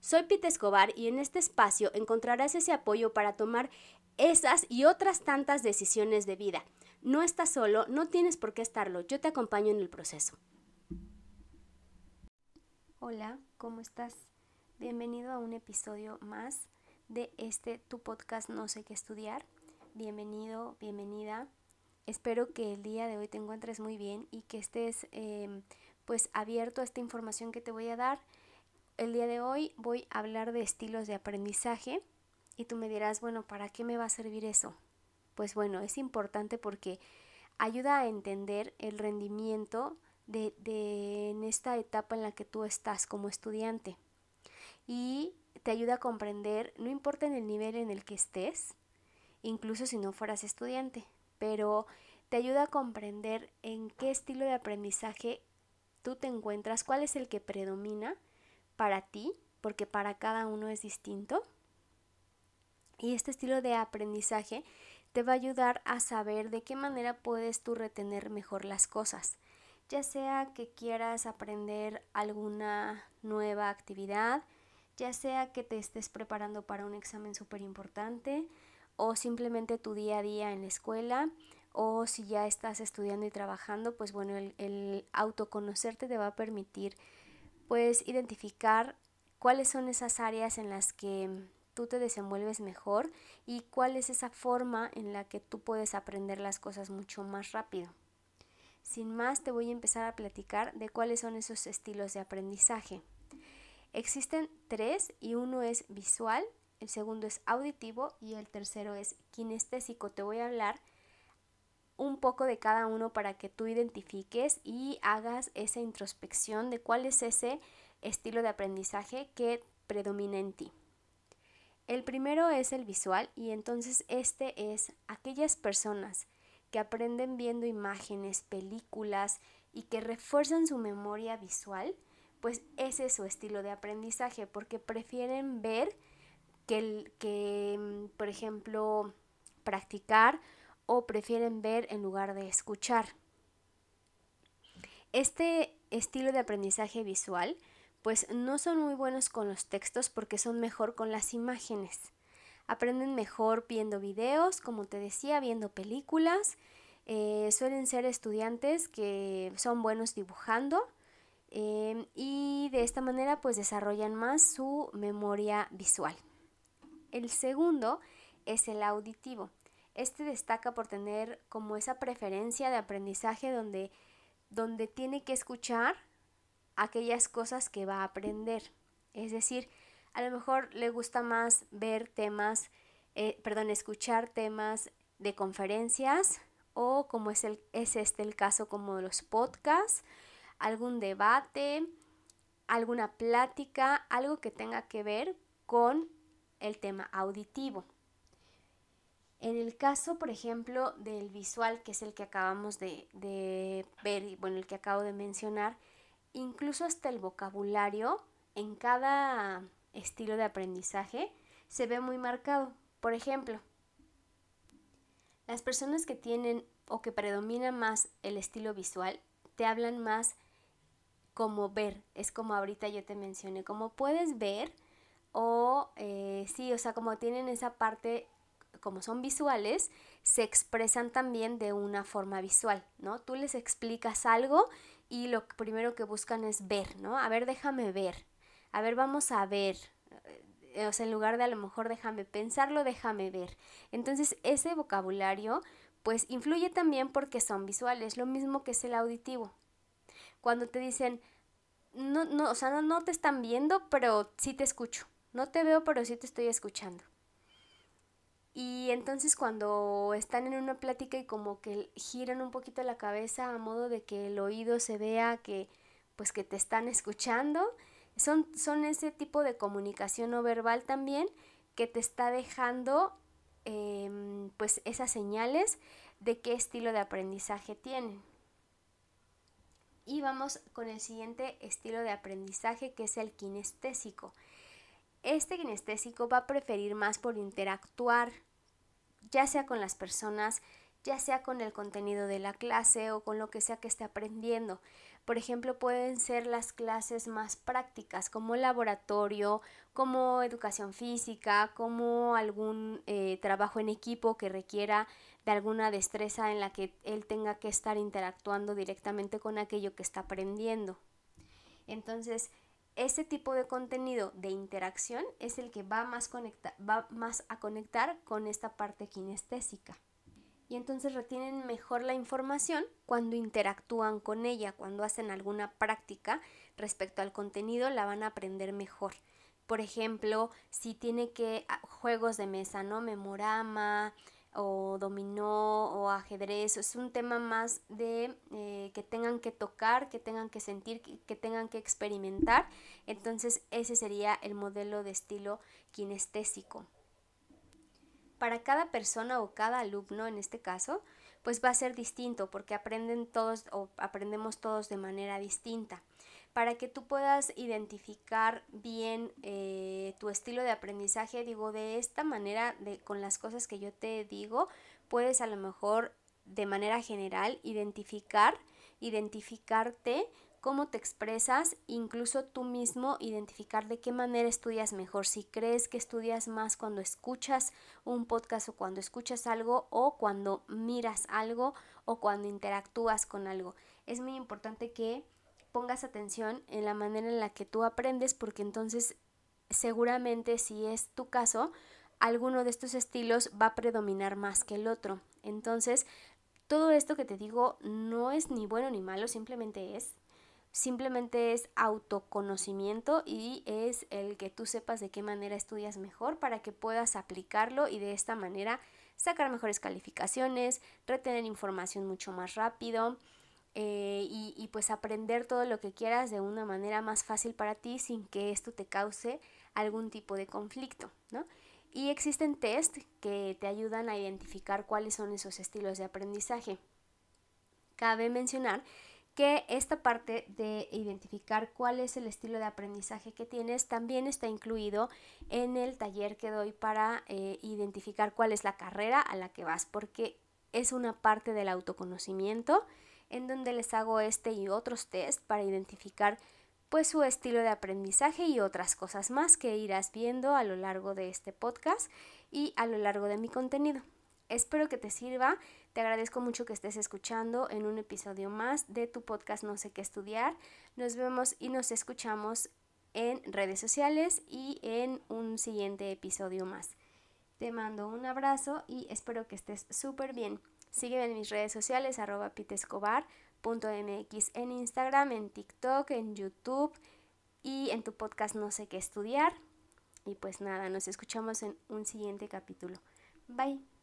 Soy Pete Escobar y en este espacio encontrarás ese apoyo para tomar esas y otras tantas decisiones de vida. No estás solo, no tienes por qué estarlo, yo te acompaño en el proceso. Hola, ¿cómo estás? Bienvenido a un episodio más de este tu podcast No sé qué estudiar. Bienvenido, bienvenida. Espero que el día de hoy te encuentres muy bien y que estés em, pues abierto a esta información que te voy a dar. El día de hoy voy a hablar de estilos de aprendizaje y tú me dirás, bueno, ¿para qué me va a servir eso? Pues bueno, es importante porque ayuda a entender el rendimiento de, de, en esta etapa en la que tú estás como estudiante. Y te ayuda a comprender, no importa en el nivel en el que estés, incluso si no fueras estudiante, pero te ayuda a comprender en qué estilo de aprendizaje tú te encuentras, cuál es el que predomina para ti, porque para cada uno es distinto y este estilo de aprendizaje te va a ayudar a saber de qué manera puedes tú retener mejor las cosas. Ya sea que quieras aprender alguna nueva actividad, ya sea que te estés preparando para un examen súper importante o simplemente tu día a día en la escuela o si ya estás estudiando y trabajando, pues bueno, el, el autoconocerte te va a permitir pues identificar cuáles son esas áreas en las que tú te desenvuelves mejor y cuál es esa forma en la que tú puedes aprender las cosas mucho más rápido. Sin más, te voy a empezar a platicar de cuáles son esos estilos de aprendizaje. Existen tres y uno es visual, el segundo es auditivo y el tercero es kinestésico. Te voy a hablar un poco de cada uno para que tú identifiques y hagas esa introspección de cuál es ese estilo de aprendizaje que predomina en ti. El primero es el visual y entonces este es aquellas personas que aprenden viendo imágenes, películas y que refuerzan su memoria visual, pues ese es su estilo de aprendizaje porque prefieren ver que, que mm, por ejemplo, practicar o prefieren ver en lugar de escuchar. Este estilo de aprendizaje visual pues no son muy buenos con los textos porque son mejor con las imágenes. Aprenden mejor viendo videos, como te decía, viendo películas. Eh, suelen ser estudiantes que son buenos dibujando em, y de esta manera pues desarrollan más su memoria visual. El segundo es el auditivo. Este destaca por tener como esa preferencia de aprendizaje donde, donde tiene que escuchar aquellas cosas que va a aprender. Es decir, a lo mejor le gusta más ver temas, eh, perdón, escuchar temas de conferencias o como es, el, es este el caso como los podcasts, algún debate, alguna plática, algo que tenga que ver con el tema auditivo. En el caso, por ejemplo, del visual, que es el que acabamos de, de ver y bueno, el que acabo de mencionar, incluso hasta el vocabulario en cada estilo de aprendizaje se ve muy marcado. Por ejemplo, las personas que tienen o que predomina más el estilo visual te hablan más como ver, es como ahorita yo te mencioné, como puedes ver o eh, sí, o sea, como tienen esa parte, como son visuales, se expresan también de una forma visual, ¿no? Tú les explicas algo y lo primero que buscan es ver, ¿no? A ver, déjame ver, a ver, vamos a ver, eh, o sea, en lugar de a lo mejor déjame pensarlo, déjame ver. Entonces, ese vocabulario, pues, influye también porque son visuales, lo mismo que es el auditivo. Cuando te dicen, no, no, o sea, no, no te están viendo, pero sí te escucho. No te veo, pero sí te estoy escuchando. Y entonces cuando están en una plática y como que giran un poquito la cabeza a modo de que el oído se vea que pues que te están escuchando, son, son ese tipo de comunicación no verbal también que te está dejando em, pues esas señales de qué estilo de aprendizaje tienen. Y vamos con el siguiente estilo de aprendizaje que es el kinestésico. Este kinestésico va a preferir más por interactuar, ya sea con las personas, ya sea con el contenido de la clase o con lo que sea que esté aprendiendo. Por ejemplo, pueden ser las clases más prácticas, como laboratorio, como educación física, como algún eh, trabajo en equipo que requiera de alguna destreza en la que él tenga que estar interactuando directamente con aquello que está aprendiendo. Entonces, ese tipo de contenido de interacción es el que va más, va más a conectar con esta parte kinestésica. Y entonces retienen mejor la información cuando interactúan con ella, cuando hacen alguna práctica respecto al contenido, la van a aprender mejor. Por ejemplo, si tiene que ah, juegos de mesa, ¿no? Memorama, o dominó o ajedrez, es un tema más de eh, que tengan que tocar, que tengan que sentir, que, tengan que experimentar. Entonces ese sería el modelo de estilo kinestésico. Para cada persona o cada alumno en este caso, pues va a ser distinto porque aprenden todos o aprendemos todos de manera distinta para que tú puedas identificar bien eh, tu estilo de aprendizaje, digo, de esta manera, de, con las cosas que yo te digo, puedes a lo mejor de manera general identificar, identificarte cómo te expresas, incluso tú mismo identificar de qué manera estudias mejor, si crees que estudias más cuando escuchas un podcast o cuando escuchas algo o cuando miras algo o cuando interactúas con algo. Es muy importante que pongas atención en la manera en la que tú aprendes porque entonces seguramente si es tu caso, alguno de estos estilos va a predominar más que el otro. Entonces, todo esto que te digo no es ni bueno ni malo, simplemente es. Simplemente es autoconocimiento y es el que tú sepas de qué manera estudias mejor para que puedas aplicarlo y de esta manera sacar mejores calificaciones, retener información mucho más rápido, eh, y, pues aprender todo lo que quieras de una manera más fácil para ti sin que esto te cause algún tipo de conflicto, ¿no? Y existen test que te ayudan a identificar cuáles son esos estilos de aprendizaje. Cabe mencionar que esta parte de identificar cuál es el estilo de aprendizaje que tienes también está incluido en el taller que doy para eh, identificar cuál es la carrera a la que vas, porque es una parte del autoconocimiento en donde les hago este y otros test para identificar pues su estilo de aprendizaje y otras cosas más que irás viendo a lo largo de este podcast y a lo largo de mi contenido. Espero que te sirva, te agradezco mucho que estés escuchando en un episodio más de tu podcast No sé qué estudiar. Nos vemos y nos escuchamos en redes sociales y en un siguiente episodio más. Te mando un abrazo y espero que estés súper bien. Sígueme en mis redes sociales, arroba pitescobar.mx en Instagram, en TikTok, en YouTube y en tu podcast No sé qué estudiar. Y pues nada, nos escuchamos en un siguiente capítulo. Bye.